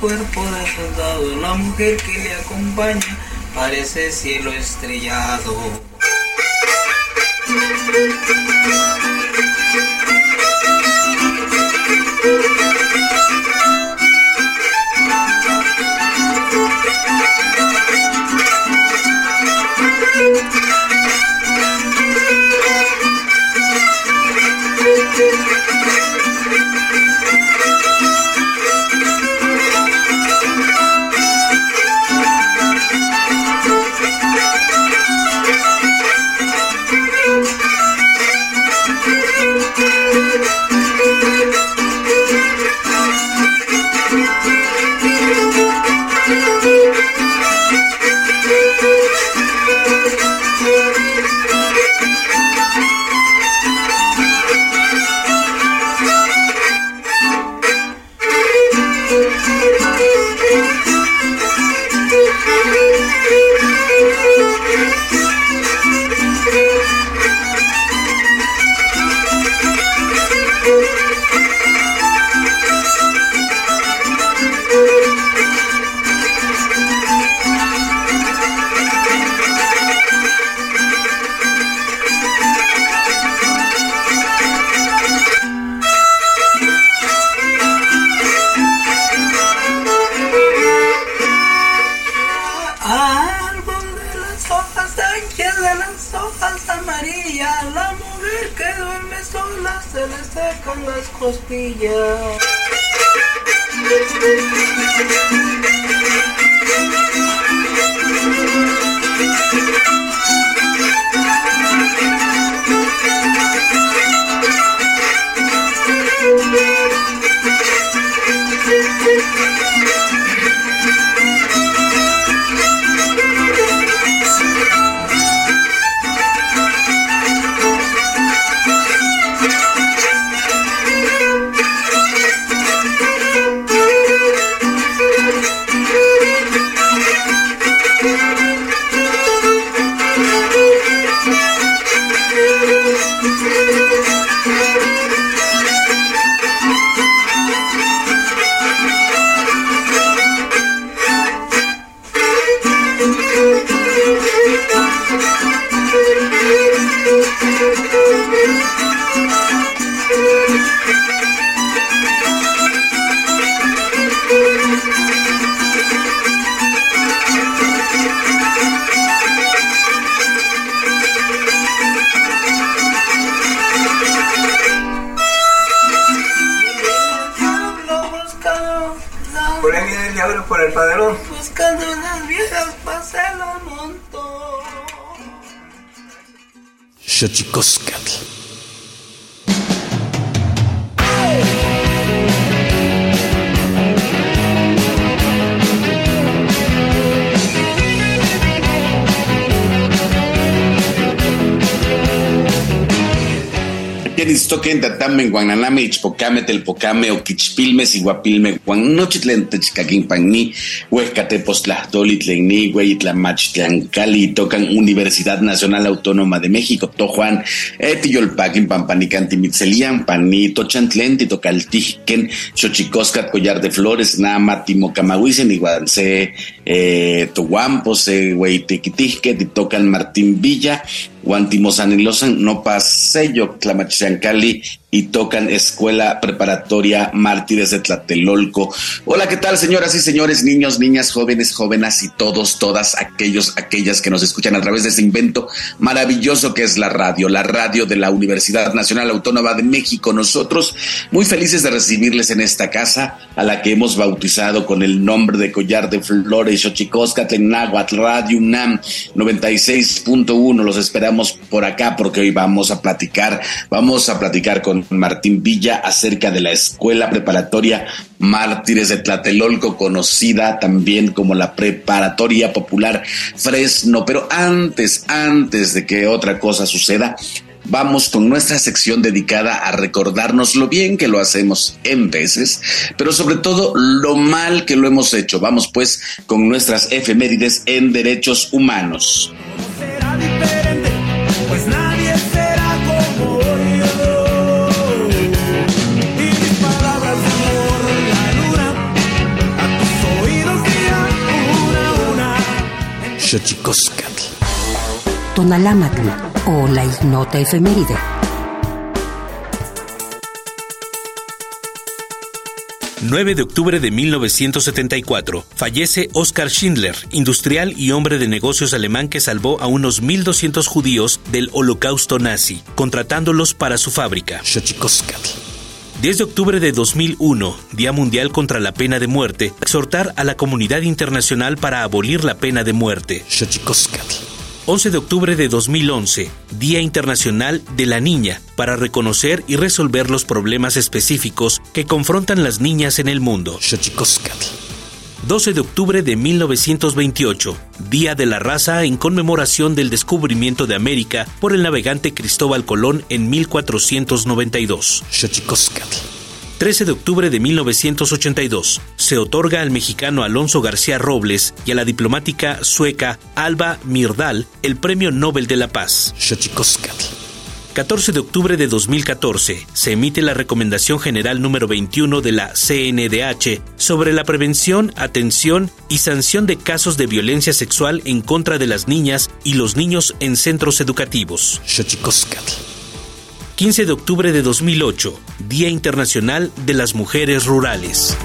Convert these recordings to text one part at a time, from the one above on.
cuerpo derrotado, la mujer que le acompaña parece cielo estrellado. Este sacan las costillas. Quenistoquen tatamen guananame ichpocame telpocame oquichpilme siguapilme guan nochitlen techcaquinpanni huescatepostlahtoli tlenni hueyitlamachitlancali tocan Universidad Nacional Autónoma de México tojuan etiyolpaquin pampanicantimitselian pani tochantlen titocaltijquen xochicoscat collar de flores nama timocamahuisen igual se eh, tohuampo se hueytequitijque titocan Martín Villa Guantimosanilosan no paseyo Cali y tocan Escuela Preparatoria Mártires de Tlatelolco. Hola, ¿qué tal, señoras y señores, niños, niñas, jóvenes, jóvenes y todos, todas aquellos, aquellas que nos escuchan a través de este invento maravilloso que es la radio, la radio de la Universidad Nacional Autónoma de México. Nosotros muy felices de recibirles en esta casa a la que hemos bautizado con el nombre de Collar de Flores, Xochicosca, Tenáhuatl, Radio UNAM 96.1. Los esperamos por acá porque hoy vamos a platicar, vamos a platicar con Martín Villa acerca de la Escuela Preparatoria Mártires de Tlatelolco, conocida también como la Preparatoria Popular Fresno. Pero antes, antes de que otra cosa suceda, vamos con nuestra sección dedicada a recordarnos lo bien que lo hacemos en veces, pero sobre todo lo mal que lo hemos hecho. Vamos pues con nuestras efemérides en derechos humanos. Xochicoscatl. Tonalámatl o la ignota efeméride. ...9 de octubre de 1974... ...fallece Oskar Schindler... ...industrial y hombre de negocios alemán... ...que salvó a unos 1.200 judíos... ...del holocausto nazi... ...contratándolos para su fábrica. 10 de octubre de 2001, Día Mundial contra la Pena de Muerte, exhortar a la comunidad internacional para abolir la pena de muerte. 11 de octubre de 2011, Día Internacional de la Niña, para reconocer y resolver los problemas específicos que confrontan las niñas en el mundo. 12 de octubre de 1928, Día de la Raza en conmemoración del descubrimiento de América por el navegante Cristóbal Colón en 1492. 13 de octubre de 1982, se otorga al mexicano Alonso García Robles y a la diplomática sueca Alba Mirdal el Premio Nobel de la Paz. 14 de octubre de 2014 se emite la Recomendación General número 21 de la CNDH sobre la prevención, atención y sanción de casos de violencia sexual en contra de las niñas y los niños en centros educativos. 15 de octubre de 2008, Día Internacional de las Mujeres Rurales.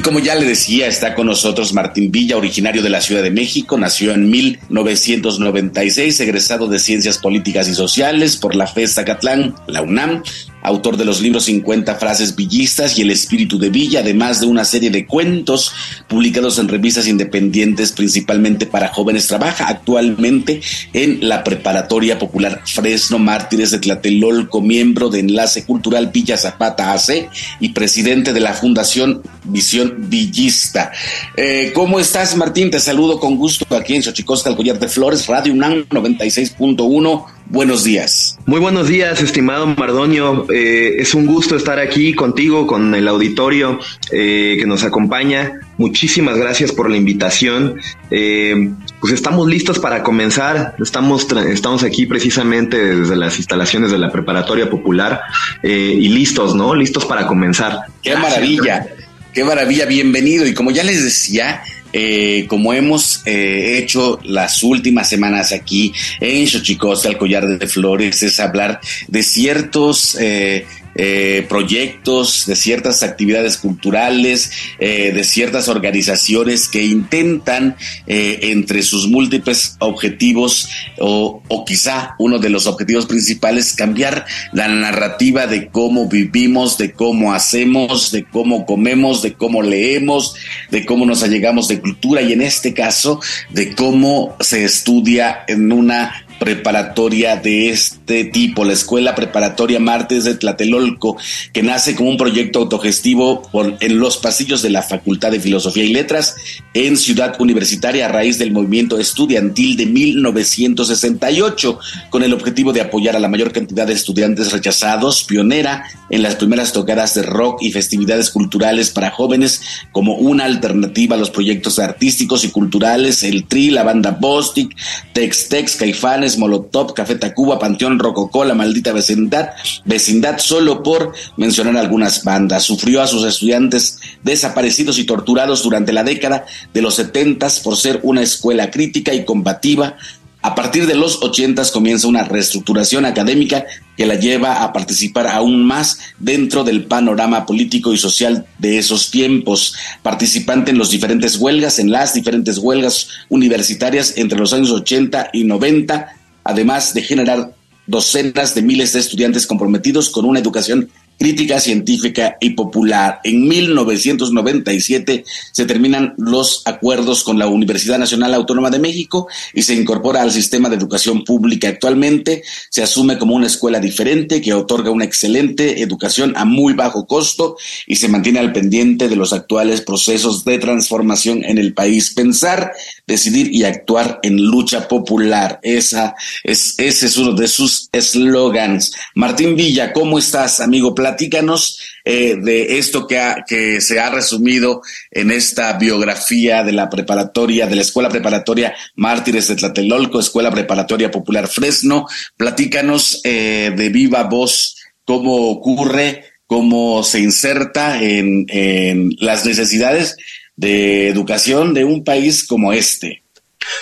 Y como ya le decía, está con nosotros Martín Villa, originario de la Ciudad de México, nació en 1996, egresado de Ciencias Políticas y Sociales por la FES Zacatlán, la UNAM, autor de los libros 50 frases villistas y El espíritu de Villa, además de una serie de cuentos publicados en revistas independientes principalmente para jóvenes. Trabaja actualmente en la Preparatoria Popular Fresno Mártires de Tlatelolco, miembro de Enlace Cultural Villa Zapata AC y presidente de la Fundación Visión Villista. Eh, ¿Cómo estás, Martín? Te saludo con gusto aquí en Xochicosca, el Collar de Flores, Radio UNAM 96.1 Buenos días. Muy buenos días, estimado Mardonio. Eh, es un gusto estar aquí contigo, con el auditorio eh, que nos acompaña. Muchísimas gracias por la invitación. Eh, pues estamos listos para comenzar. Estamos, estamos aquí precisamente desde las instalaciones de la preparatoria popular eh, y listos, ¿no? Listos para comenzar. Qué maravilla, qué maravilla, bienvenido. Y como ya les decía, eh, como hemos eh, hecho las últimas semanas aquí en Xochicosta, el collar de flores, es hablar de ciertos eh, eh, proyectos, de ciertas actividades culturales, eh, de ciertas organizaciones que intentan eh, entre sus múltiples objetivos o, o, quizá uno de los objetivos principales cambiar la narrativa de cómo vivimos, de cómo hacemos, de cómo comemos, de cómo leemos, de cómo nos allegamos de cultura y en este caso de cómo se estudia en una preparatoria de este tipo, la Escuela Preparatoria Martes de Tlatelolco, que nace como un proyecto autogestivo en los pasillos de la Facultad de Filosofía y Letras en Ciudad Universitaria a raíz del movimiento estudiantil de 1968, con el objetivo de apoyar a la mayor cantidad de estudiantes rechazados, pionera en las primeras tocadas de rock y festividades culturales para jóvenes como una alternativa a los proyectos artísticos y culturales, el TRI, la banda Bostic, Tex Tex, Caifanes, Molotov, Café Tacuba, Panteón Rococó, La Maldita Vecindad, Vecindad, solo por mencionar algunas bandas. Sufrió a sus estudiantes desaparecidos y torturados durante la década de los setentas por ser una escuela crítica y combativa a partir de los ochentas comienza una reestructuración académica que la lleva a participar aún más dentro del panorama político y social de esos tiempos, participante en los diferentes huelgas, en las diferentes huelgas universitarias entre los años 80 y 90, además de generar docenas de miles de estudiantes comprometidos con una educación crítica científica y popular. En 1997 se terminan los acuerdos con la Universidad Nacional Autónoma de México y se incorpora al sistema de educación pública. Actualmente se asume como una escuela diferente que otorga una excelente educación a muy bajo costo y se mantiene al pendiente de los actuales procesos de transformación en el país. Pensar, decidir y actuar en lucha popular. Esa es, ese es uno de sus eslogans. Martín Villa, ¿cómo estás, amigo? Platícanos eh, de esto que, ha, que se ha resumido en esta biografía de la preparatoria, de la Escuela Preparatoria Mártires de Tlatelolco, Escuela Preparatoria Popular Fresno. Platícanos eh, de viva voz cómo ocurre, cómo se inserta en, en las necesidades de educación de un país como este.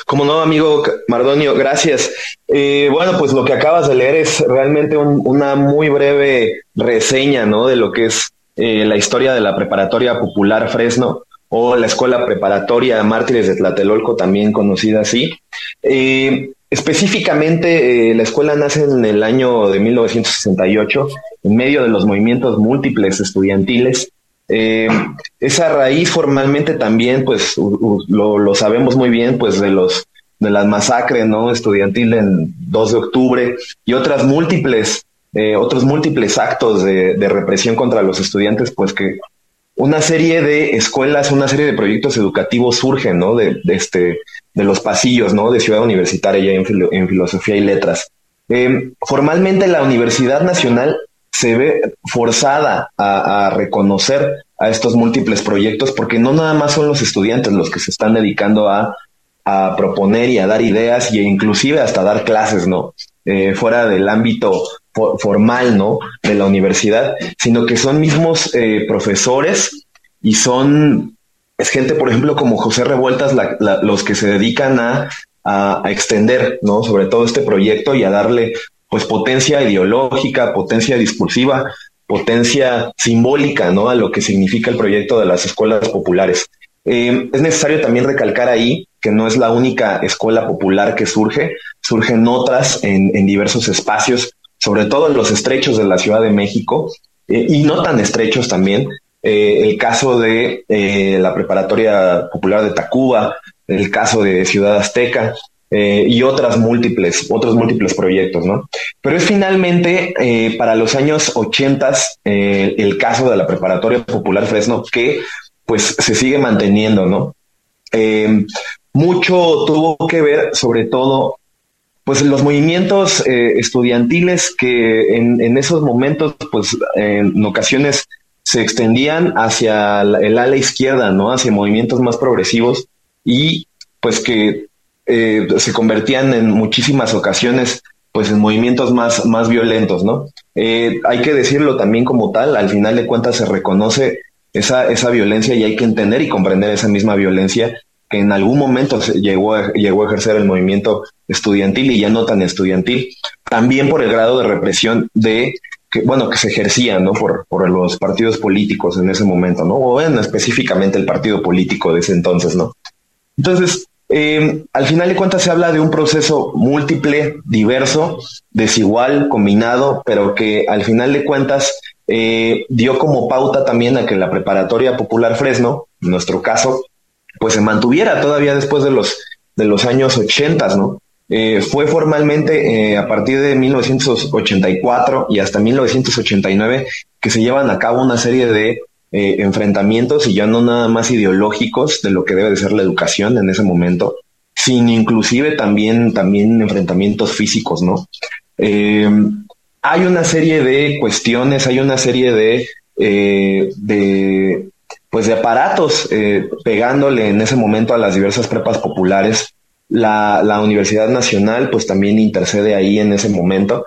Como no, amigo Mardonio, gracias. Eh, bueno, pues lo que acabas de leer es realmente un, una muy breve reseña, ¿no? De lo que es eh, la historia de la preparatoria popular Fresno o la escuela preparatoria Mártires de Tlatelolco, también conocida así. Eh, específicamente, la escuela nace en el año de 1968, en medio de los movimientos múltiples estudiantiles eh, esa raíz formalmente también, pues lo, lo, sabemos muy bien, pues de los de las masacres, ¿no? Estudiantil en 2 de octubre y otras múltiples, eh, otros múltiples actos de, represión contra los estudiantes, pues que una serie de escuelas, una serie de proyectos educativos surgen, ¿no? De, de este, de los pasillos, ¿no? De Ciudad Universitaria ya en Filosofía y Letras. Eh, formalmente la Universidad Nacional se ve forzada a, reconocer a estos múltiples proyectos porque no nada más son los estudiantes los que se están dedicando a, proponer y a dar ideas e inclusive hasta dar clases, ¿no? Eh, fuera del ámbito for, formal, ¿no? De la universidad, sino que son mismos eh, profesores y son, es gente, por ejemplo, como José Revueltas, los que se dedican a extender, ¿no? Sobre todo este proyecto y a darle pues potencia ideológica, potencia discursiva, potencia simbólica, ¿no? A lo que significa el proyecto de las escuelas populares. Eh, es necesario también recalcar ahí que no es la única escuela popular que surge, surgen otras en, diversos espacios, sobre todo en los estrechos de la Ciudad de México, eh, y no tan estrechos también. Eh, el caso de la Preparatoria Popular de Tacuba, el caso de Ciudad Azteca, eh, y otras múltiples, otros múltiples proyectos, ¿no? Pero es finalmente eh, para los años 80 eh, el caso de la Preparatoria Popular Fresno que pues se sigue manteniendo, ¿no? Eh, mucho tuvo que ver sobre todo pues los movimientos estudiantiles que en, en, esos momentos pues en ocasiones se extendían hacia el ala izquierda, ¿no? Hacia movimientos más progresivos y pues que eh, se convertían en muchísimas ocasiones pues en movimientos más, más violentos, ¿no? Eh, hay que decirlo también como tal, al final de cuentas se reconoce esa, esa violencia y hay que entender y comprender esa misma violencia que en algún momento llegó, a, llegó a ejercer el movimiento estudiantil y ya no tan estudiantil, también por el grado de represión de que bueno que se ejercía no por, por los partidos políticos en ese momento no o en específicamente el partido político de ese entonces no entonces eh, al final de cuentas se habla de un proceso múltiple diverso desigual combinado pero que al final de cuentas eh, dio como pauta también a que la preparatoria popular Fresno en nuestro caso pues se mantuviera todavía después de los de los años 80, ¿no? Eh, fue formalmente eh, a partir de 1984 y hasta 1989 que se llevan a cabo una serie de eh, enfrentamientos y ya no nada más ideológicos de lo que debe de ser la educación en ese momento, sino inclusive también, también enfrentamientos físicos, ¿no? hay una serie de cuestiones, hay una serie de, de pues de aparatos pegándole en ese momento a las diversas prepas populares la, la Universidad Nacional pues también intercede ahí en ese momento.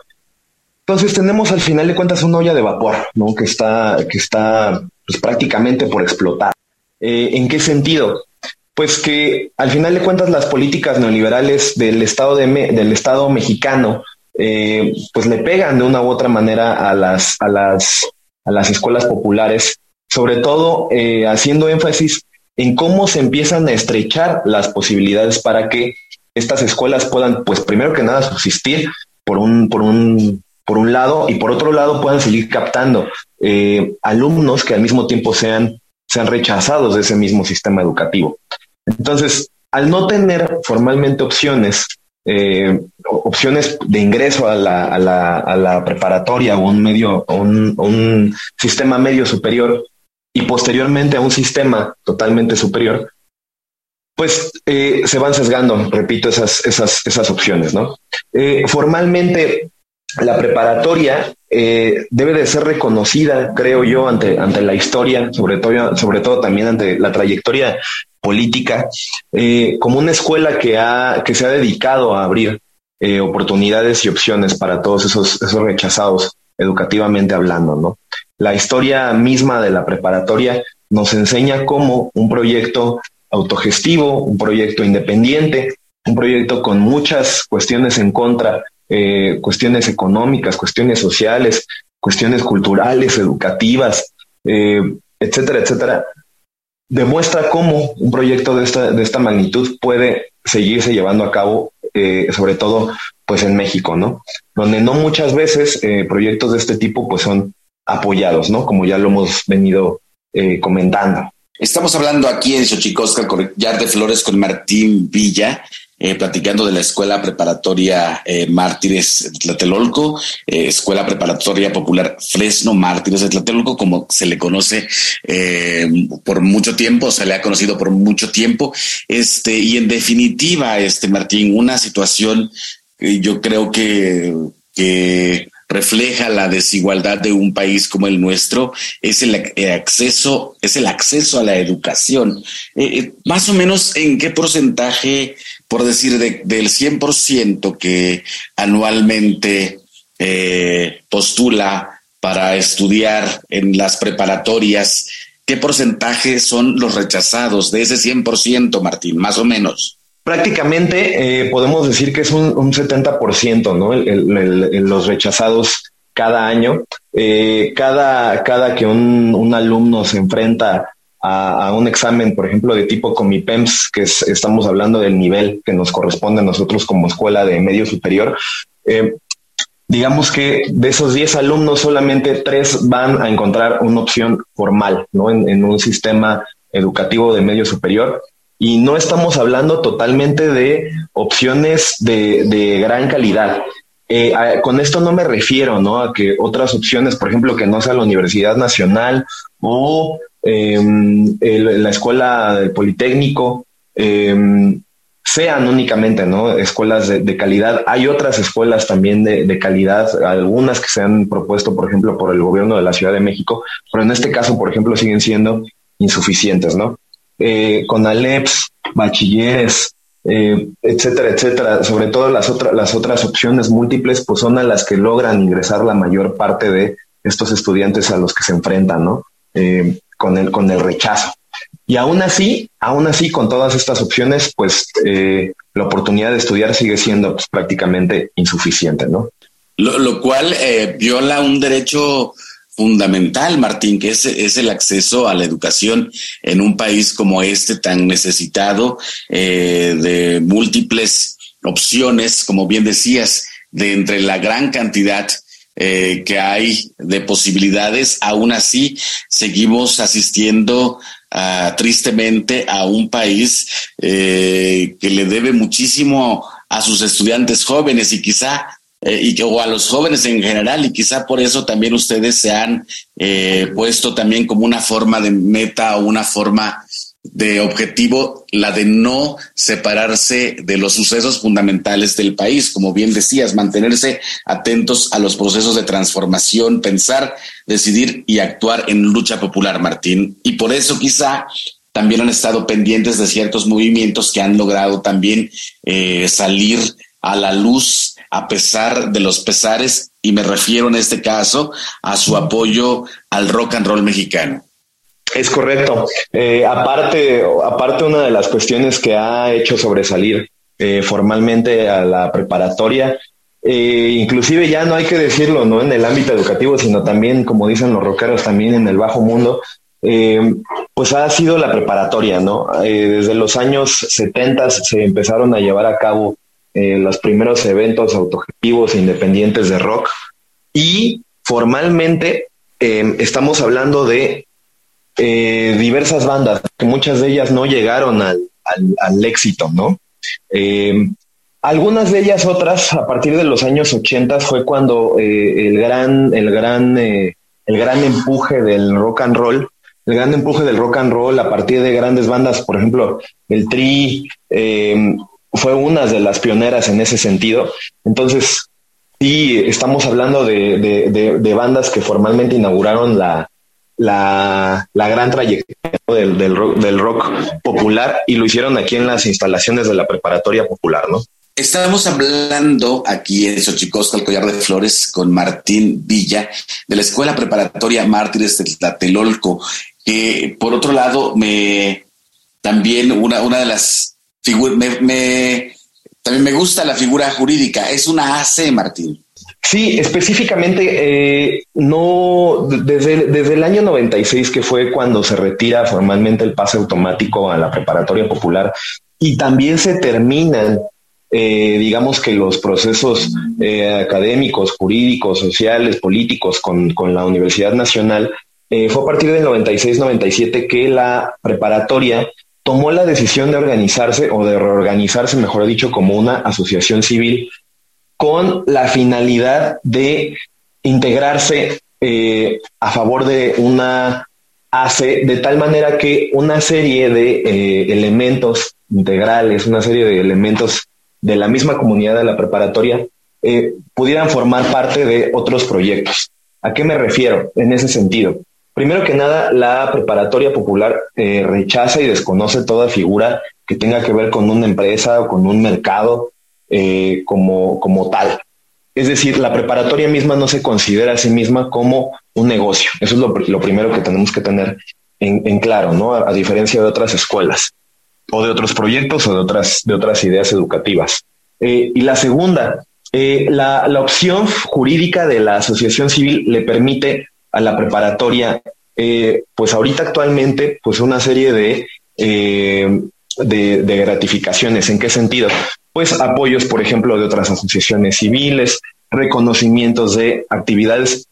Entonces tenemos al final de cuentas una olla de vapor, ¿no? Que está, que está pues, prácticamente por explotar. Eh, ¿En qué sentido? Pues que al final de cuentas las políticas neoliberales del Estado, de del Estado mexicano eh, pues le pegan de una u otra manera a las, a las, a las escuelas populares, sobre todo eh, haciendo énfasis en cómo se empiezan a estrechar las posibilidades para que estas escuelas puedan, pues primero que nada, subsistir por un, por un, por un lado y por otro lado puedan seguir captando eh, alumnos que al mismo tiempo sean, sean rechazados de ese mismo sistema educativo. Entonces, al no tener formalmente opciones, eh, opciones de ingreso a la, a la, a la preparatoria o un medio, un, un sistema medio superior, y posteriormente a un sistema totalmente superior, pues eh, se van sesgando, repito, esas, esas, esas opciones, ¿no? Formalmente, la preparatoria eh, debe de ser reconocida, creo yo, ante, ante la historia, sobre todo, sobre todo también ante la trayectoria política, como una escuela que, ha, que se ha dedicado a abrir oportunidades y opciones para todos esos, esos rechazados educativamente hablando, ¿no? La historia misma de la preparatoria nos enseña cómo un proyecto autogestivo, un proyecto independiente, un proyecto con muchas cuestiones en contra, eh, cuestiones económicas, cuestiones sociales, cuestiones culturales, educativas, eh, etcétera, etcétera, demuestra cómo un proyecto de esta, de esta magnitud puede seguirse llevando a cabo, eh, sobre todo pues en México, ¿no? Donde no muchas veces proyectos de este tipo pues son apoyados, ¿no? Como ya lo hemos venido eh, comentando. Estamos hablando aquí en Xochicosca, Collar de Flores, con Martín Villa, eh, platicando de la Escuela Preparatoria eh, Mártires de Tlatelolco, Escuela Preparatoria Popular Fresno Mártires de Tlatelolco, como se le conoce por mucho tiempo, se le ha conocido por mucho tiempo. Este, y en definitiva, este Martín, una situación yo creo que, que refleja la desigualdad de un país como el nuestro es el eh, acceso, es el acceso a la educación. Eh, eh, más o menos en qué porcentaje, por decir, del 100% que anualmente postula para estudiar en las preparatorias, ¿qué porcentaje son los rechazados de ese 100%, Martín, más o menos? prácticamente eh, podemos decir que es un, un 70%, ¿no? los rechazados cada año. Eh, cada, cada que un, alumno se enfrenta a, un examen, por ejemplo, de tipo Comipems, que estamos hablando del nivel que nos corresponde a nosotros como escuela de medio superior, eh, digamos que de esos 10 alumnos solamente 3 van a encontrar una opción formal, ¿no? En, en un sistema educativo de medio superior y no estamos hablando totalmente de opciones de, gran calidad. Eh, con esto no me refiero ¿no? a que otras opciones, por ejemplo, que no sea la Universidad Nacional o em, la Escuela del Politécnico, em, sean únicamente ¿no? escuelas de, calidad. Hay otras escuelas también de, de, calidad, algunas que se han propuesto, por ejemplo, por el gobierno de la Ciudad de México, pero en este caso, por ejemplo, siguen siendo insuficientes, ¿no? eh, con Aleps, bachilleres, eh, etcétera, etcétera. Sobre todo las, otras las otras opciones múltiples, pues son a las que logran ingresar la mayor parte de estos estudiantes a los que se enfrentan, ¿no? Eh, con, el, con el rechazo. Y aún así, aún así, con todas estas opciones, pues eh, la oportunidad de estudiar sigue siendo pues, prácticamente insuficiente, ¿no? Lo, cual eh, viola un derecho fundamental, Martín, que es, es, el acceso a la educación en un país como este tan necesitado eh, de múltiples opciones, como bien decías, de entre la gran cantidad eh, que hay de posibilidades, aún así seguimos asistiendo uh, tristemente a un país eh, que le debe muchísimo a sus estudiantes jóvenes y quizá eh, y, o a los jóvenes en general y quizá por eso también ustedes se han eh, puesto también como una forma de meta o una forma de objetivo la de no separarse de los sucesos fundamentales del país, como bien decías, mantenerse atentos a los procesos de transformación, pensar, decidir y actuar en lucha popular, Martín. Y por eso quizá también han estado pendientes de ciertos movimientos que han logrado también eh, salir a la luz a pesar de los pesares, y me refiero en este caso a su apoyo al rock and roll mexicano. Es correcto. Eh, aparte, aparte, una de las cuestiones que ha hecho sobresalir eh, formalmente a la preparatoria, eh, inclusive ya no hay que decirlo, no en el ámbito educativo, sino también, como dicen los rockeros, también en el bajo mundo, pues ha sido la preparatoria, ¿no? desde los años 70 se empezaron a llevar a cabo los primeros eventos autogestivos e independientes de rock y formalmente estamos hablando de eh, diversas bandas, que muchas de ellas no llegaron al, al, éxito, ¿no? Eh, algunas de ellas, otras, a partir de los años 80 fue cuando eh, el gran, el gran, el gran empuje del rock and roll, el gran empuje del rock and roll a partir de grandes bandas, por ejemplo, el Tri fue una de las pioneras en ese sentido. Entonces, sí, estamos hablando de, de bandas que formalmente inauguraron la, la, gran trayectoria del, del, rock, popular y lo hicieron aquí en las instalaciones de la preparatoria popular, ¿no? Estamos hablando aquí en Xochicosca, el collar de flores, con Martín Villa, de la Escuela Preparatoria Mártires de Tlatelolco, que por otro lado, me también una, una de las figuras, me, también me gusta la figura jurídica, es una AC, Martín. Sí, específicamente, eh, no, desde, desde el año 96, que fue cuando se retira formalmente el pase automático a la preparatoria popular, y también se terminan, eh, digamos que los procesos eh, académicos, jurídicos, sociales, políticos con, con la Universidad Nacional, fue a partir del 96-97 que la preparatoria tomó la decisión de organizarse o de reorganizarse, mejor dicho, como una asociación civil con la finalidad de integrarse eh, a favor de una AC, de tal manera que una serie de eh, elementos integrales, una serie de elementos de la misma comunidad de la preparatoria, eh, pudieran formar parte de otros proyectos. ¿A qué me refiero en ese sentido? Primero que nada, la preparatoria popular rechaza y desconoce toda figura que tenga que ver con una empresa o con un mercado eh, como, como tal. Es decir, la preparatoria misma no se considera a sí misma como un negocio. Eso es lo, primero que tenemos que tener en, claro, ¿no? A, diferencia de otras escuelas o de otros proyectos o de otras, de otras ideas educativas. Eh, y la segunda, eh, la, la, opción jurídica de la asociación civil le permite a la preparatoria, pues ahorita actualmente, pues una serie de, de, de, gratificaciones. ¿En qué sentido? pues apoyos, por ejemplo, de otras asociaciones civiles, reconocimientos de actividades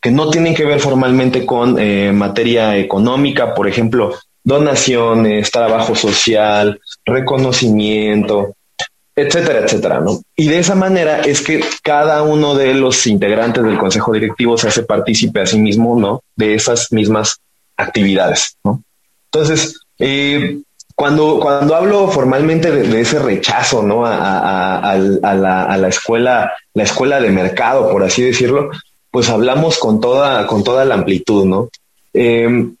que no tienen que ver formalmente con eh, materia económica, por ejemplo, donaciones, trabajo social, reconocimiento, etcétera, etcétera, ¿no? Y de esa manera es que cada uno de los integrantes del consejo directivo se hace partícipe a sí mismo, ¿no? De esas mismas actividades, ¿no? Entonces, eh, cuando, cuando hablo formalmente de, ese rechazo ¿no? A, la, escuela, la escuela de mercado, por así decirlo, pues hablamos con toda, con toda la amplitud, ¿no? Em,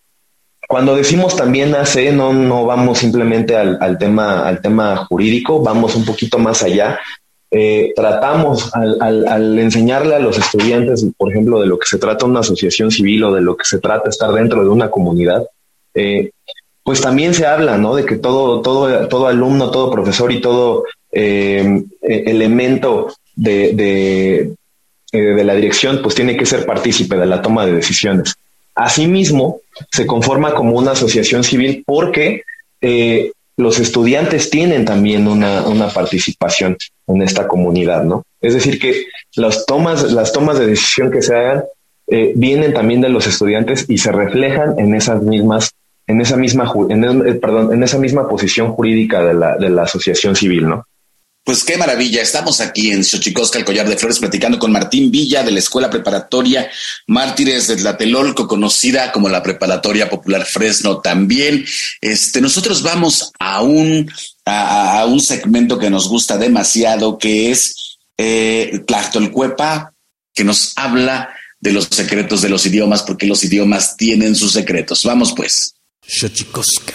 cuando decimos también AC, no, no vamos simplemente al, tema, al tema jurídico, vamos un poquito más allá. Eh, tratamos al, enseñarle a los estudiantes, por ejemplo, de lo que se trata una asociación civil o de lo que se trata estar dentro de una comunidad, eh, pues también se habla, ¿no? De que todo, todo, todo alumno, todo profesor y todo eh, elemento de, de, de, la dirección, pues tiene que ser partícipe de la toma de decisiones. Asimismo, se conforma como una asociación civil porque eh, los estudiantes tienen también una, participación en esta comunidad, ¿no? Es decir, que las tomas, las tomas de decisión que se hagan eh, vienen también de los estudiantes y se reflejan en esas mismas, en esa misma, en, eh, perdón, en esa misma posición jurídica de la, de la asociación civil, ¿no? Pues qué maravilla. Estamos aquí en Xochicosca, el Collar de Flores, platicando con Martín Villa de la Escuela Preparatoria Mártires de Tlatelolco, conocida como la Preparatoria Popular Fresno también. Este, nosotros vamos a un, a, un segmento que nos gusta demasiado, que es eh, Tlachtolcuepa, que nos habla de los secretos de los idiomas, porque los idiomas tienen sus secretos. Vamos pues. Xochicosca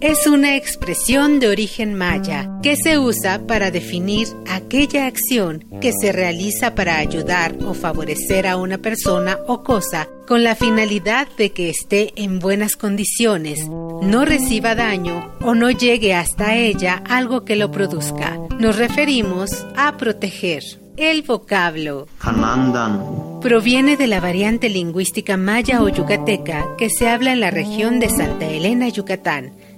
Es una expresión de origen maya que se usa para definir aquella acción que se realiza para ayudar o favorecer a una persona o cosa con la finalidad de que esté en buenas condiciones, no reciba daño o no llegue hasta ella algo que lo produzca. Nos referimos a proteger. El vocablo proviene de la variante lingüística maya o yucateca que se habla en la región de Santa Elena, Yucatán,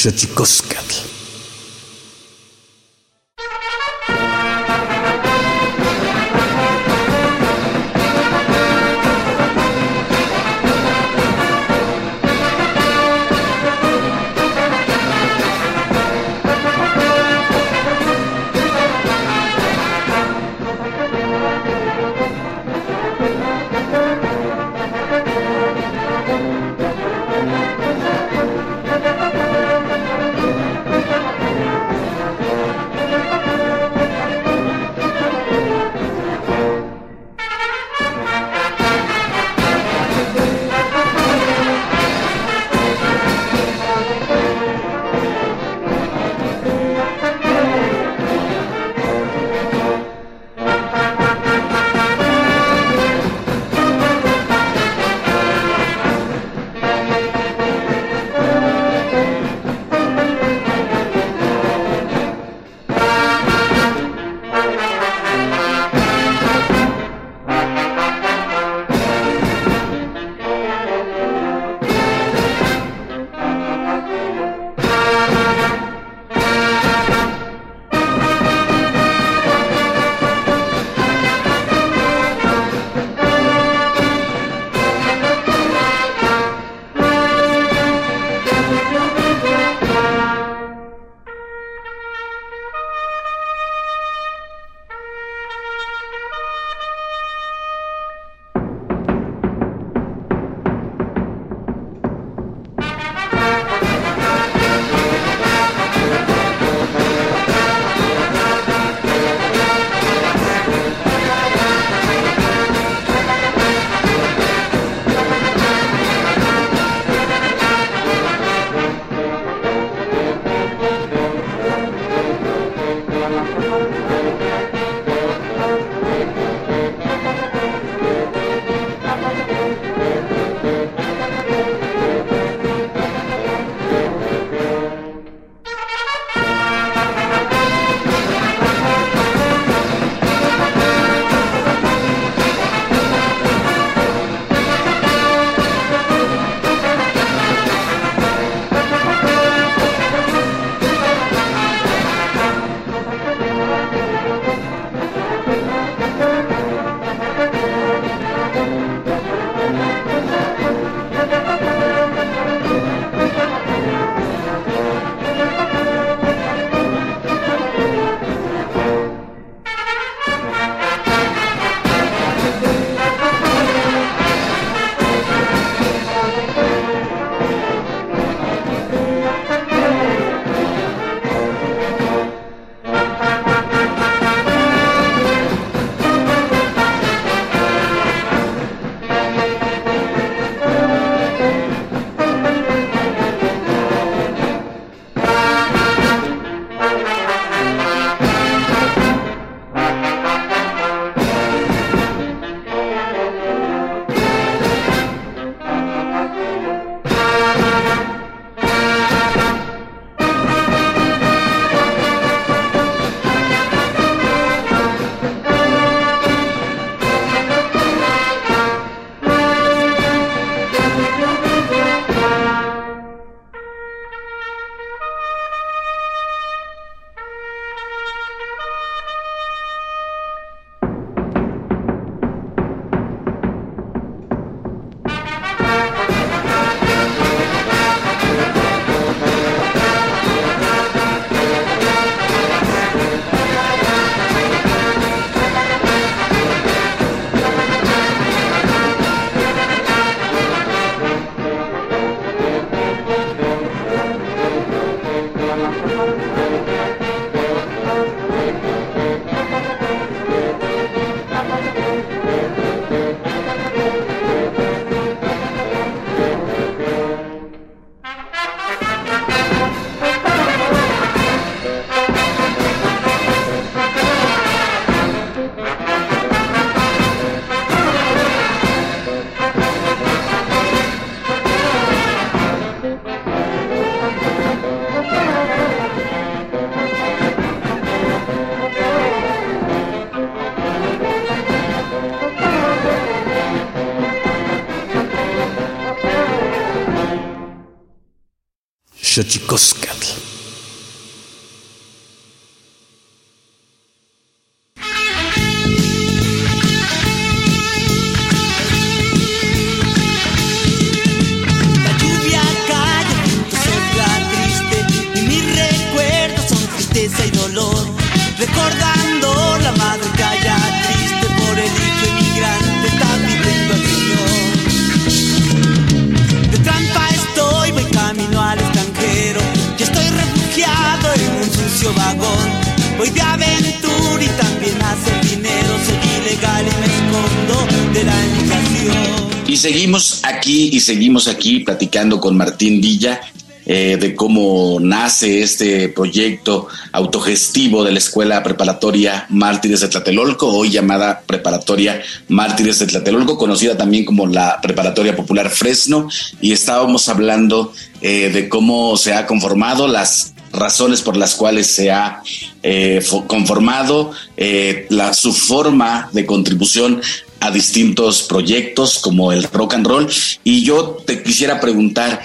Xochicóscatl. Sześciosikowska. Y seguimos aquí platicando con Martín Villa eh, de cómo nace este proyecto autogestivo de la Escuela Preparatoria Mártires de Tlatelolco, hoy llamada Preparatoria Mártires de Tlatelolco, conocida también como la Preparatoria Popular Fresno, y estábamos hablando eh, de cómo se ha conformado las razones por las cuales se ha eh, conformado, su forma de contribución a distintos proyectos como el rock and roll. Y yo te quisiera preguntar,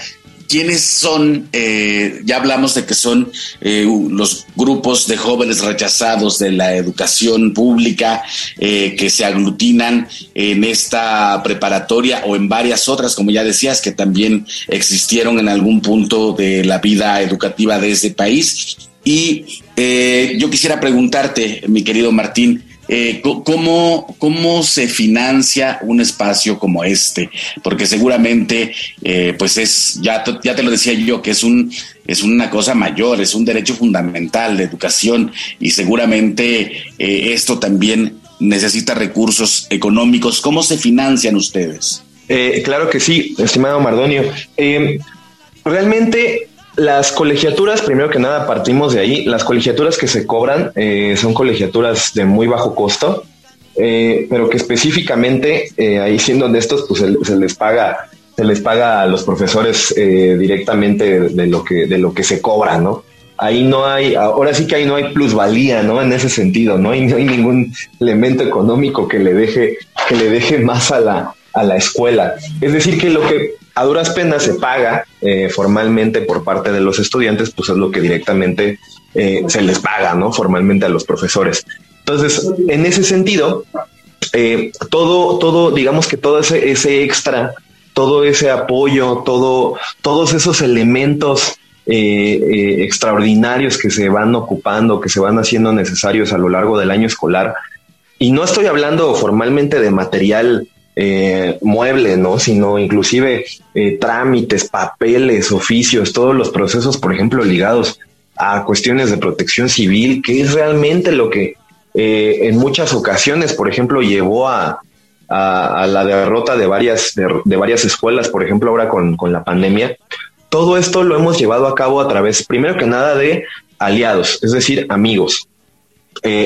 ¿Quiénes son? Eh, ya hablamos de que son eh, los grupos de jóvenes rechazados de la educación pública eh, que se aglutinan en esta preparatoria o en varias otras, como ya decías, que también existieron en algún punto de la vida educativa de este país. Y yo quisiera preguntarte, mi querido Martín, eh, ¿cómo, ¿Cómo se financia un espacio como este? Porque seguramente, eh, pues es, ya, ya te lo decía yo, que es, un, es una cosa mayor, es un derecho fundamental de educación y seguramente eh, esto también necesita recursos económicos. ¿Cómo se financian ustedes? claro que sí, estimado Mardonio. realmente las colegiaturas, primero que nada, partimos de ahí. Las colegiaturas que se cobran eh, son colegiaturas de muy bajo costo, eh, pero que específicamente, eh, ahí siendo honestos, pues se, les paga, se les paga a los profesores directamente de, lo que, de lo que se cobra, ¿no? Ahí no hay, ahora sí que ahí no hay plusvalía, ¿no? En ese sentido, ¿no? hay ningún elemento económico que le deje, que le deje más a la, a la escuela. Es decir, que lo que a duras penas se paga eh, formalmente por parte de los estudiantes, pues es lo que directamente eh, se les paga, ¿no? Formalmente a los profesores. Entonces, en ese sentido, eh, todo, todo, digamos que todo ese, ese extra, todo ese apoyo, todo, todos esos elementos extraordinarios que se van ocupando, que se van haciendo necesarios a lo largo del año escolar. Y no estoy hablando formalmente de material eh, mueble, ¿no? Sino inclusive eh, trámites, papeles, oficios, todos los procesos, por ejemplo, ligados a cuestiones de protección civil, que es realmente lo que eh, en muchas ocasiones, por ejemplo, llevó a, la derrota de varias, de, varias escuelas, por ejemplo, ahora con, con la pandemia. Todo esto lo hemos llevado a cabo a través, primero que nada, de aliados, es decir, amigos.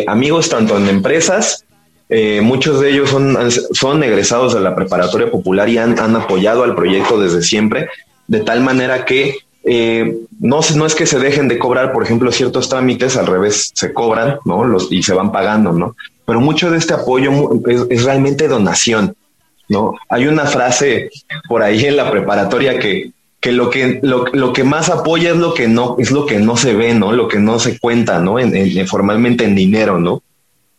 amigos tanto en empresas eh, muchos de ellos son, son egresados de la preparatoria popular y han, apoyado al proyecto desde siempre, de tal manera que eh, no, no es que se dejen de cobrar, por ejemplo, ciertos trámites, al revés, se cobran ¿no? Y se van pagando, ¿no? Pero mucho de este apoyo es, realmente donación, ¿no? Hay una frase por ahí en la preparatoria que, que lo que lo, que más apoya es lo que no es lo que no se ve, ¿no? Lo que no se cuenta, ¿no? en, formalmente en dinero, ¿no?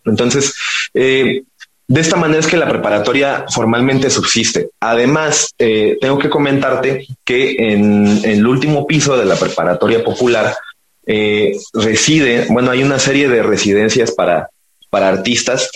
Entonces, eh, de esta manera es que la preparatoria formalmente subsiste. Además, eh, tengo que comentarte que en, el último piso de la preparatoria popular eh, reside, bueno, hay una serie de residencias para, para artistas.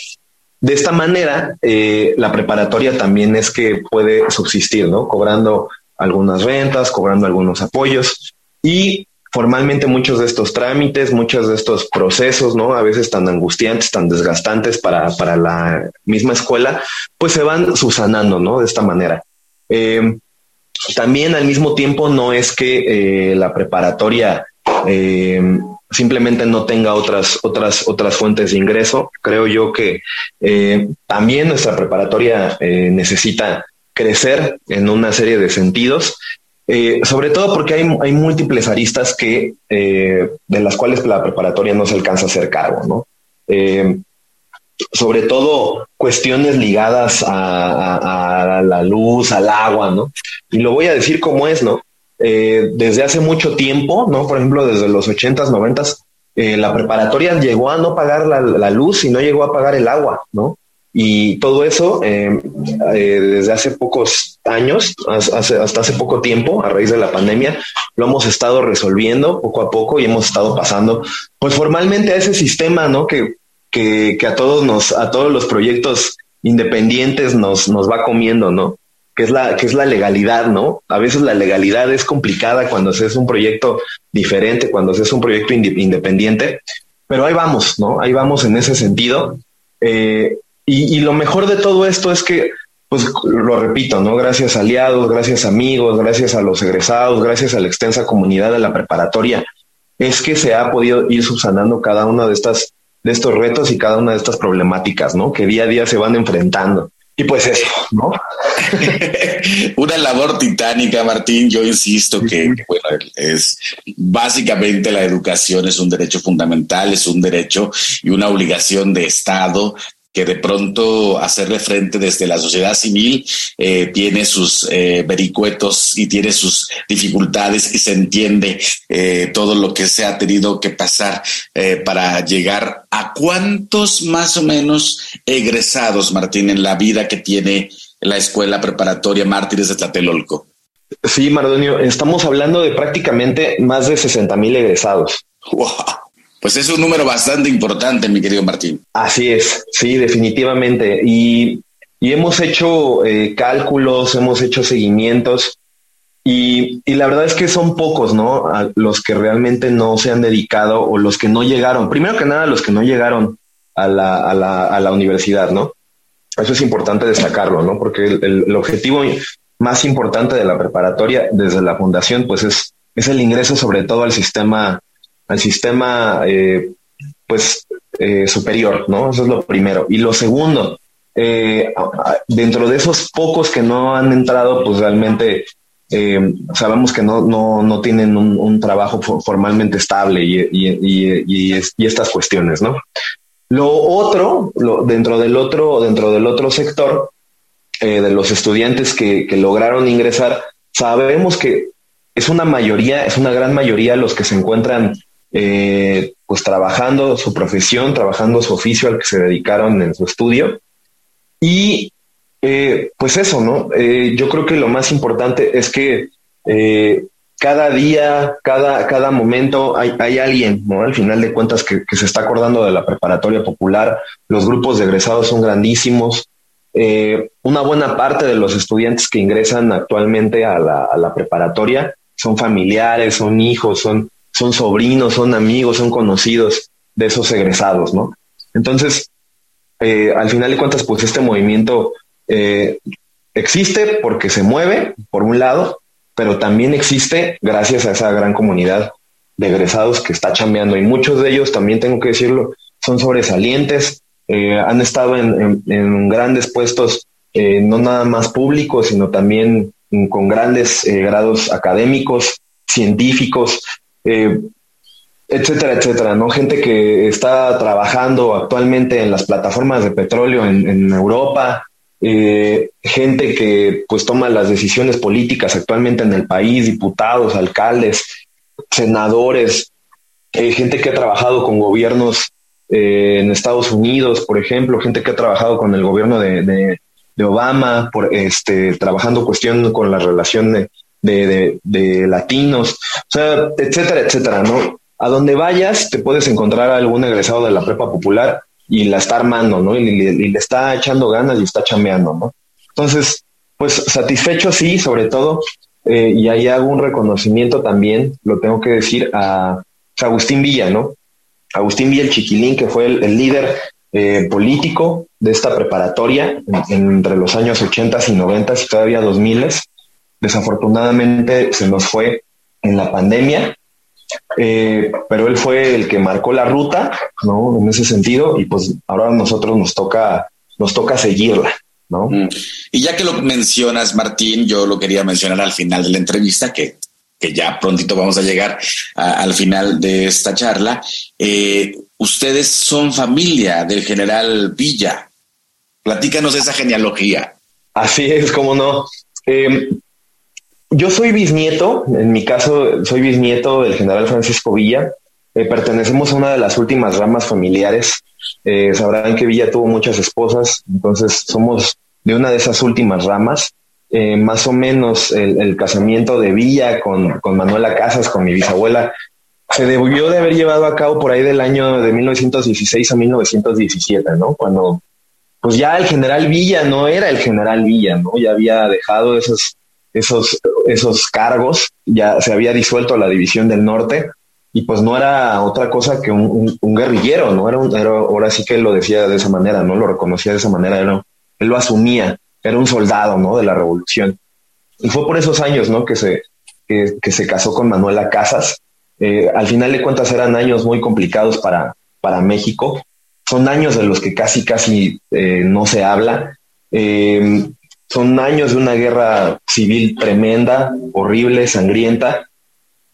De esta manera, la preparatoria también es que puede subsistir, ¿no? Cobrando algunas rentas, cobrando algunos apoyos y formalmente muchos de estos trámites, muchos de estos procesos, ¿no? A veces tan angustiantes, tan desgastantes para, para la misma escuela, pues se van subsanando, ¿no? De esta manera. Eh, también al mismo tiempo no es que eh, la preparatoria eh, simplemente no tenga otras, otras, otras fuentes de ingreso. Creo yo que también nuestra preparatoria necesita crecer en una serie de sentidos eh, sobre todo porque hay, hay múltiples aristas que, eh, de las cuales la preparatoria no se alcanza a hacer cargo, ¿no? Eh, sobre todo cuestiones ligadas a, la luz, al agua, ¿no? Y lo voy a decir como es, ¿no? eh, desde hace mucho tiempo, ¿no? Por ejemplo, desde los 80s, 90s, eh, la preparatoria llegó a no pagar la, luz y no llegó a pagar el agua, ¿no? Y todo eso eh, desde hace pocos años, hasta hace poco tiempo, a raíz de la pandemia, lo hemos estado resolviendo poco a poco y hemos estado pasando, pues formalmente a ese sistema, ¿no? Que, que, que a todos nos, a todos los proyectos independientes nos, nos va comiendo, ¿no? que es la que es la legalidad, ¿no? A veces la legalidad es complicada cuando se es un proyecto diferente, cuando se es un proyecto independiente, pero ahí vamos, ¿no? Ahí vamos en ese sentido. Eh, y, lo mejor de todo esto es que, pues lo repito, ¿no? Gracias a aliados, gracias a amigos, gracias a los egresados, gracias a la extensa comunidad de la preparatoria, es que se ha podido ir subsanando cada uno de estas de estos retos y cada una de estas problemáticas, ¿no? Que día a día se van enfrentando. Y pues eso, ¿no? Una labor titánica, Martín. Yo insisto que, bueno, es básicamente la educación es un derecho fundamental, es un derecho y una obligación de Estado que de pronto hacerle frente desde la sociedad civil eh, tiene sus eh, vericuetos y tiene sus dificultades y se entiende eh, todo lo que se ha tenido que pasar para llegar a cuántos más o menos egresados, Martín, en la vida que tiene la escuela preparatoria Mártires de Tlatelolco. Sí, Mardonio, estamos hablando de prácticamente más de 60 mil egresados. Wow. Pues es un número bastante importante, mi querido Martín. Así es, sí, definitivamente. Y, hemos hecho eh, cálculos, hemos hecho seguimientos y, la verdad es que son pocos, ¿no? los que realmente no se han dedicado o los que no llegaron. Primero que nada, los que no llegaron a la, a la, a la universidad, ¿no? Eso es importante destacarlo, ¿no? Porque el, el, objetivo más importante de la preparatoria desde la fundación, pues es, es el ingreso sobre todo al sistema al sistema eh, pues eh, superior, ¿no? Eso es lo primero. Y lo segundo, eh, dentro de esos pocos que no han entrado, pues realmente sabemos que no, no, no tienen un, trabajo formalmente estable y, y, y, estas cuestiones, ¿no? Lo otro, lo, dentro del otro, dentro del otro sector, de los estudiantes que, que lograron ingresar, sabemos que es una mayoría, es una gran mayoría los que se encuentran eh, pues trabajando su profesión, trabajando su oficio al que se dedicaron en su estudio. Y eh, pues eso, ¿no? Eh, yo creo que lo más importante es que cada día, cada, cada momento hay, hay, alguien, ¿no? Al final de cuentas que, se está acordando de la preparatoria popular, los grupos de egresados son grandísimos. una buena parte de los estudiantes que ingresan actualmente a la preparatoria son familiares, son hijos, son son sobrinos, son amigos, son conocidos de esos egresados, ¿no? Entonces, eh, al final de cuentas, pues este movimiento eh, existe porque se mueve, por un lado, pero también existe gracias a esa gran comunidad de egresados que está chambeando y muchos de ellos, también tengo que decirlo, son sobresalientes, eh, han estado en, en, grandes puestos, no nada más públicos, sino también con grandes grados académicos, científicos, eh, etcétera, etcétera, ¿no? Gente que está trabajando actualmente en las plataformas de petróleo en, Europa, eh, gente que pues toma las decisiones políticas actualmente en el país, diputados, alcaldes, senadores, eh, gente que ha trabajado con gobiernos en Estados Unidos, por ejemplo, gente que ha trabajado con el gobierno de, Obama, por este, trabajando cuestión con la relación de, de, de, latinos, o sea, etcétera, etcétera, ¿no? A donde vayas te puedes encontrar a algún egresado de la prepa popular y la está armando, ¿no? Y, le está echando ganas y está chambeando, ¿no? Entonces, pues satisfecho sí, sobre todo, eh, y ahí hago un reconocimiento también, lo tengo que decir, a, Agustín Villa, ¿no? Agustín Villa, el chiquilín, que fue el, líder eh, político de esta preparatoria entre los años 80 y 90 y todavía 2000 Desafortunadamente se nos fue en la pandemia, eh, pero él fue el que marcó la ruta, ¿no? En ese sentido, y pues ahora a nosotros nos toca, nos toca seguirla. ¿no? Mm. Y ya que lo mencionas, Martín, yo lo quería mencionar al final de la entrevista, que, que ya prontito vamos a llegar al final de esta charla. Eh, ustedes son familia del general Villa. Platícanos esa genealogía. Así es, como no. Eh, yo soy bisnieto, en mi caso soy bisnieto del general Francisco Villa. Eh, pertenecemos a una de las últimas ramas familiares. Eh, sabrán que Villa tuvo muchas esposas, entonces somos de una de esas últimas ramas. Eh, más o menos el, casamiento de Villa con, con Manuela Casas, con mi bisabuela, se debió de haber llevado a cabo por ahí del año de 1916 a 1917, ¿no? Cuando pues ya el general Villa no era el general Villa, ¿no? Ya había dejado esos, esos, esos cargos, ya se había disuelto la división del norte y pues no era otra cosa que un, guerrillero, ¿no? Era, un, ahora sí que él lo decía de esa manera, ¿no? Lo reconocía de esa manera, él lo asumía, era un soldado, ¿no? De la revolución. Y fue por esos años, ¿no? Que se, que, se casó con Manuela Casas. Eh, al final de cuentas eran años muy complicados para, para México son años de los que casi, casi eh, no se habla. Eh, son años de una guerra civil tremenda, horrible, sangrienta.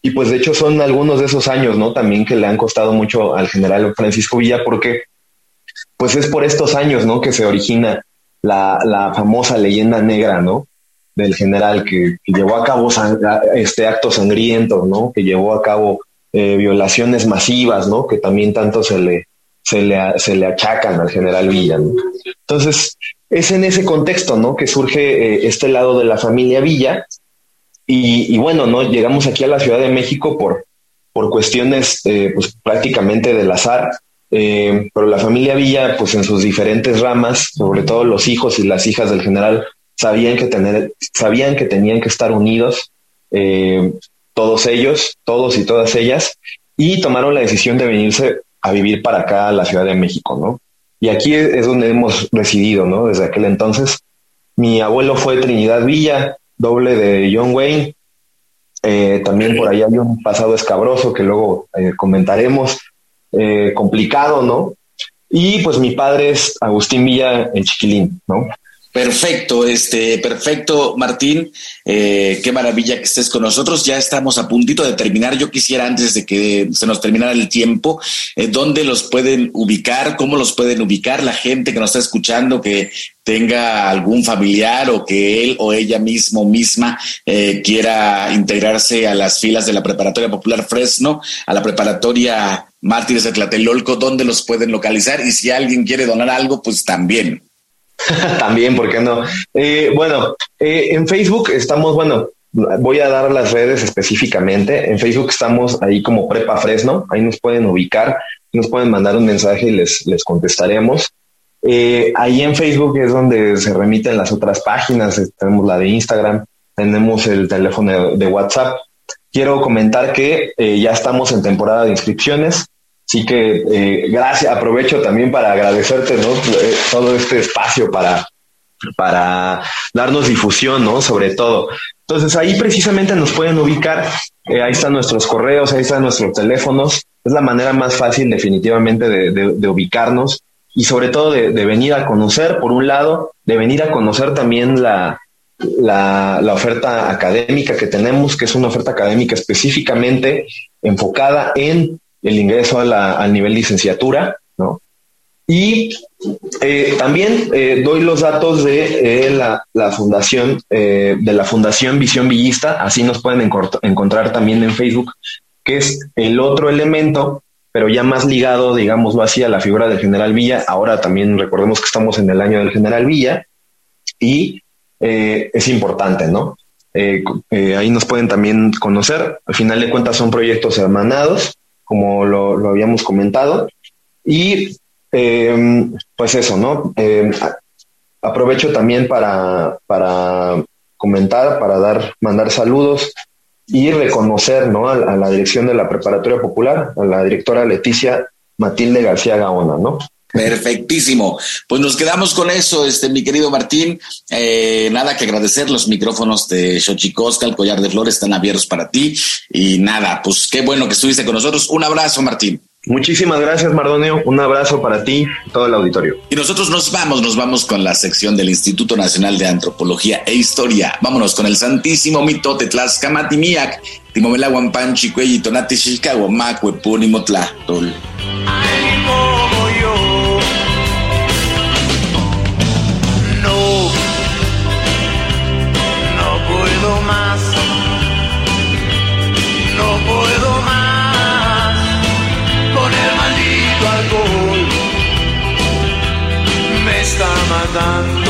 Y pues de hecho son algunos de esos años, ¿no? También que le han costado mucho al general Francisco Villa porque pues es por estos años, ¿no? Que se origina la, famosa leyenda negra, ¿no? Del general que, llevó a cabo este acto sangriento, ¿no? Que llevó a cabo eh, violaciones masivas, ¿no? Que también tanto se le, se le, se le achacan al general Villa. Entonces, es en ese contexto, ¿no? Que surge eh, este lado de la familia Villa. Y, bueno, ¿no? Llegamos aquí a la Ciudad de México por, por cuestiones, eh, pues prácticamente del azar. Eh, pero la familia Villa, pues en sus diferentes ramas, sobre todo los hijos y las hijas del general, sabían que, tener, sabían que tenían que estar unidos, todos ellos, todos y todas ellas, y tomaron la decisión de venirse a vivir para acá, a la Ciudad de México, ¿no? Y aquí es donde hemos residido, ¿no? Desde aquel entonces. Mi abuelo fue Trinidad Villa, doble de John Wayne. Eh, también por ahí hay un pasado escabroso que luego eh, comentaremos, eh, complicado, ¿no? Y pues mi padre es Agustín Villa, el chiquilín, ¿no? Perfecto, este, perfecto, Martín. Eh, qué maravilla que estés con nosotros. Ya estamos a puntito de terminar. Yo quisiera, antes de que se nos terminara el tiempo, eh, dónde los pueden ubicar, cómo los pueden ubicar la gente que nos está escuchando, que tenga algún familiar o que él o ella mismo misma eh, quiera integrarse a las filas de la Preparatoria Popular Fresno, a la Preparatoria Mártires de Tlatelolco, dónde los pueden localizar y si alguien quiere donar algo, pues también. También, ¿por qué no? Eh, bueno, eh, en Facebook estamos, bueno, voy a dar las redes específicamente. En Facebook estamos ahí como Prepa Fresno, ahí nos pueden ubicar, nos pueden mandar un mensaje y les, les contestaremos. Eh, ahí en Facebook es donde se remiten las otras páginas, tenemos la de Instagram, tenemos el teléfono de, WhatsApp. Quiero comentar que ya estamos en temporada de inscripciones. Así que eh, gracias, aprovecho también para agradecerte ¿no? Eh, todo este espacio para, para darnos difusión, ¿no? Sobre todo. Entonces ahí precisamente nos pueden ubicar, eh, ahí están nuestros correos, ahí están nuestros teléfonos, es la manera más fácil definitivamente de, ubicarnos y sobre todo de, venir a conocer, por un lado, de venir a conocer también la, la, la, oferta académica que tenemos, que es una oferta académica específicamente enfocada en el ingreso a la, al nivel licenciatura, ¿no? Y eh, también eh, doy los datos de eh, la, fundación, de la Fundación Visión Villista, así nos pueden encontrar también en Facebook, que es el otro elemento, pero ya más ligado, digámoslo así, a la figura del general Villa. Ahora también recordemos que estamos en el año del general Villa y es importante, ¿no? ahí nos pueden también conocer. Al final de cuentas son proyectos hermanados como lo, habíamos comentado. Y em, pues eso, ¿no? Em, aprovecho también para, para comentar, para dar, mandar saludos y reconocer ¿no? a, a, la dirección de la Preparatoria Popular, a la directora Leticia Matilde García Gaona, ¿no? Perfectísimo. Pues nos quedamos con eso, este, mi querido Martín. Eh, nada que agradecer, los micrófonos de Xochicosca, el collar de flores están abiertos para ti. Y nada, pues qué bueno que estuviste con nosotros. Un abrazo, Martín. Muchísimas gracias, Mardonio. Un abrazo para ti y todo el auditorio. Y nosotros nos vamos, nos vamos con la sección del Instituto Nacional de Antropología e Historia. Vámonos con el santísimo mito de Tlaxcamatimiac, Timomela Guampanchi, Cuelli, Tonati, Chicago, Macue, Punimo, done.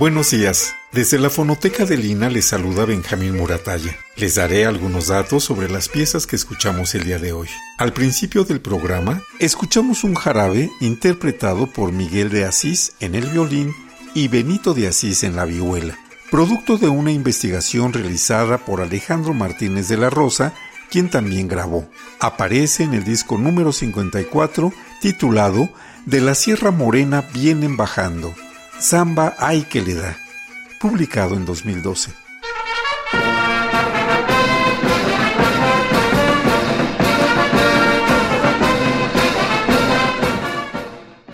Buenos días. Desde la fonoteca de Lina les saluda Benjamín Muratalla. Les daré algunos datos sobre las piezas que escuchamos el día de hoy. Al principio del programa, escuchamos un jarabe interpretado por Miguel de Asís en el violín y Benito de Asís en la vihuela, producto de una investigación realizada por Alejandro Martínez de la Rosa, quien también grabó. Aparece en el disco número 54 titulado De la Sierra Morena vienen bajando. Samba Ay que le da, publicado en 2012.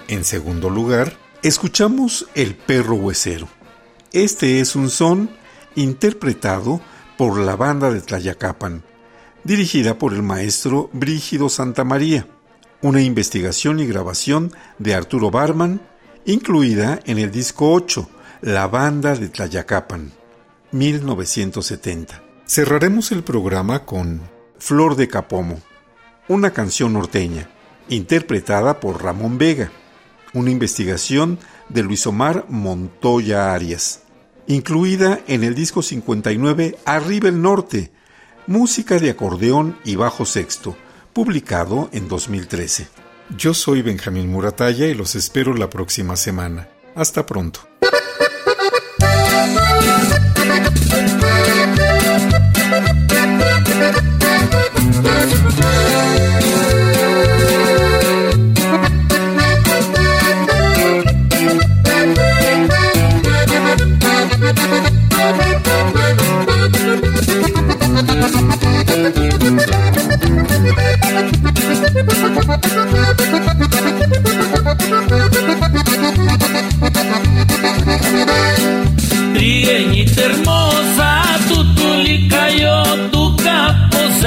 En segundo lugar, escuchamos El perro huesero. Este es un son interpretado por la banda de Tlayacapan, dirigida por el maestro Brígido Santamaría, una investigación y grabación de Arturo Barman, incluida en el disco 8, La banda de Tlayacapan, 1970. Cerraremos el programa con Flor de Capomo, una canción norteña, interpretada por Ramón Vega, una investigación de Luis Omar Montoya Arias, incluida en el disco 59 Arriba el Norte, música de acordeón y bajo sexto, publicado en 2013. Yo soy Benjamín Muratalla y los espero la próxima semana. Hasta pronto.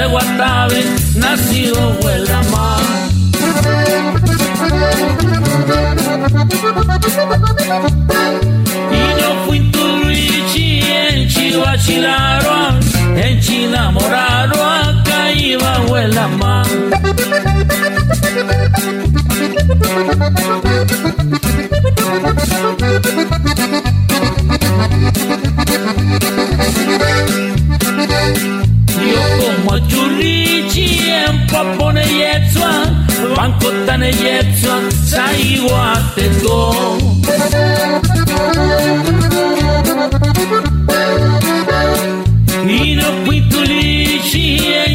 capo se guatabe, nacido huela más. Y no fui tu Luigi en Chihuachilaro, en Chinamoraro, acá iba huela más. Yo como churrichi en papone yetzua, banco tane yetzua, saigua te do. Y no fui tu lichi en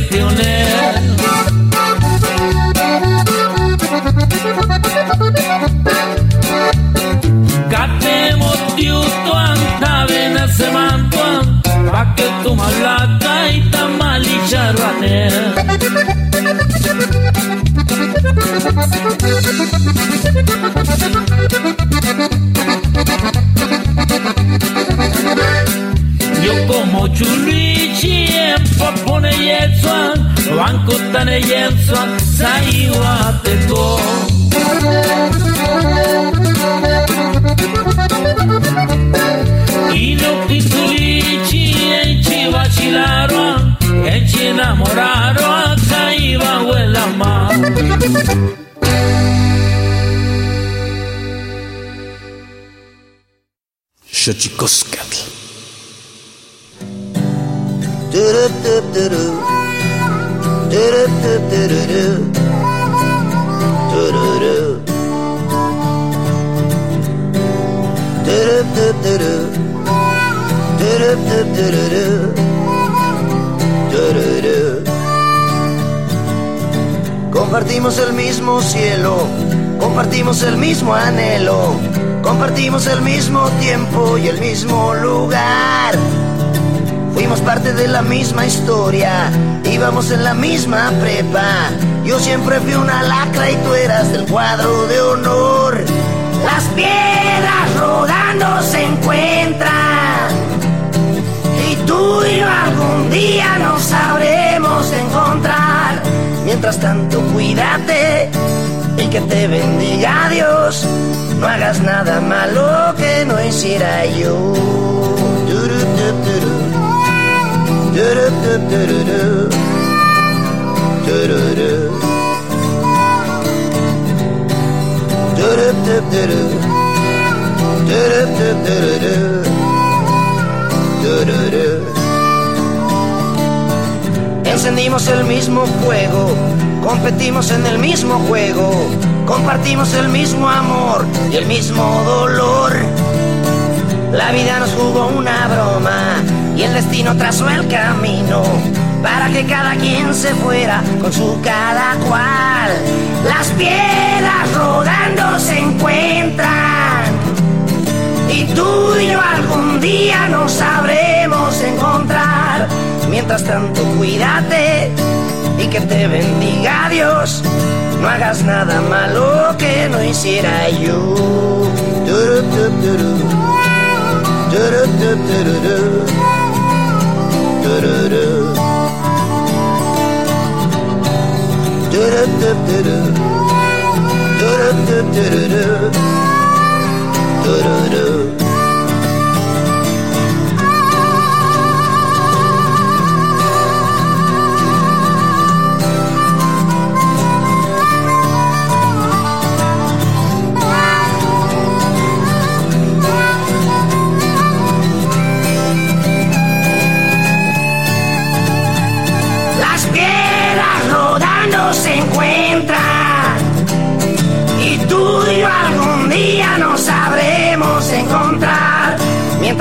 cae más que yenswan wankutane yenswan saiwateko Ino pitulichi enchi vacilaron enchi enamoraron caiba huela más Compartimos el mismo cielo, compartimos el mismo anhelo, compartimos el mismo tiempo y el mismo lugar. Fuimos parte de la misma historia, íbamos en la misma prepa. Yo siempre fui una lacra y tú eras del cuadro de honor. Las piedras rodando se encuentran y tú y yo algún día nos sabremos encontrar. Mientras tanto, cuídate y que te bendiga Dios. No hagas nada malo que no hiciera yo. Encendimos el mismo fuego, competimos en el mismo juego, compartimos el mismo amor y el mismo dolor. La vida nos jugó una broma y el destino trazó el camino para que cada quien se fuera con su cada cual. Las piedras rodando se encuentran y tú y yo algún día nos sabremos encontrar. Mientras tanto, cuídate y que te bendiga Dios. No hagas nada malo que no hiciera yo.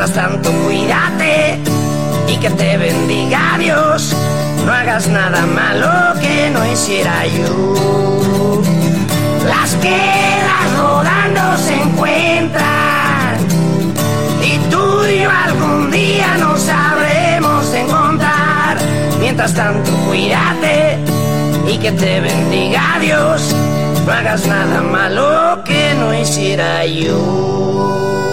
Mientras tanto, cuídate y que te bendiga Dios. No hagas nada malo que no hiciera yo. Las piedras rodando se encuentran y tú y yo algún día nos sabremos encontrar. Mientras tanto, cuídate y que te bendiga Dios. No hagas nada malo que no hiciera yo.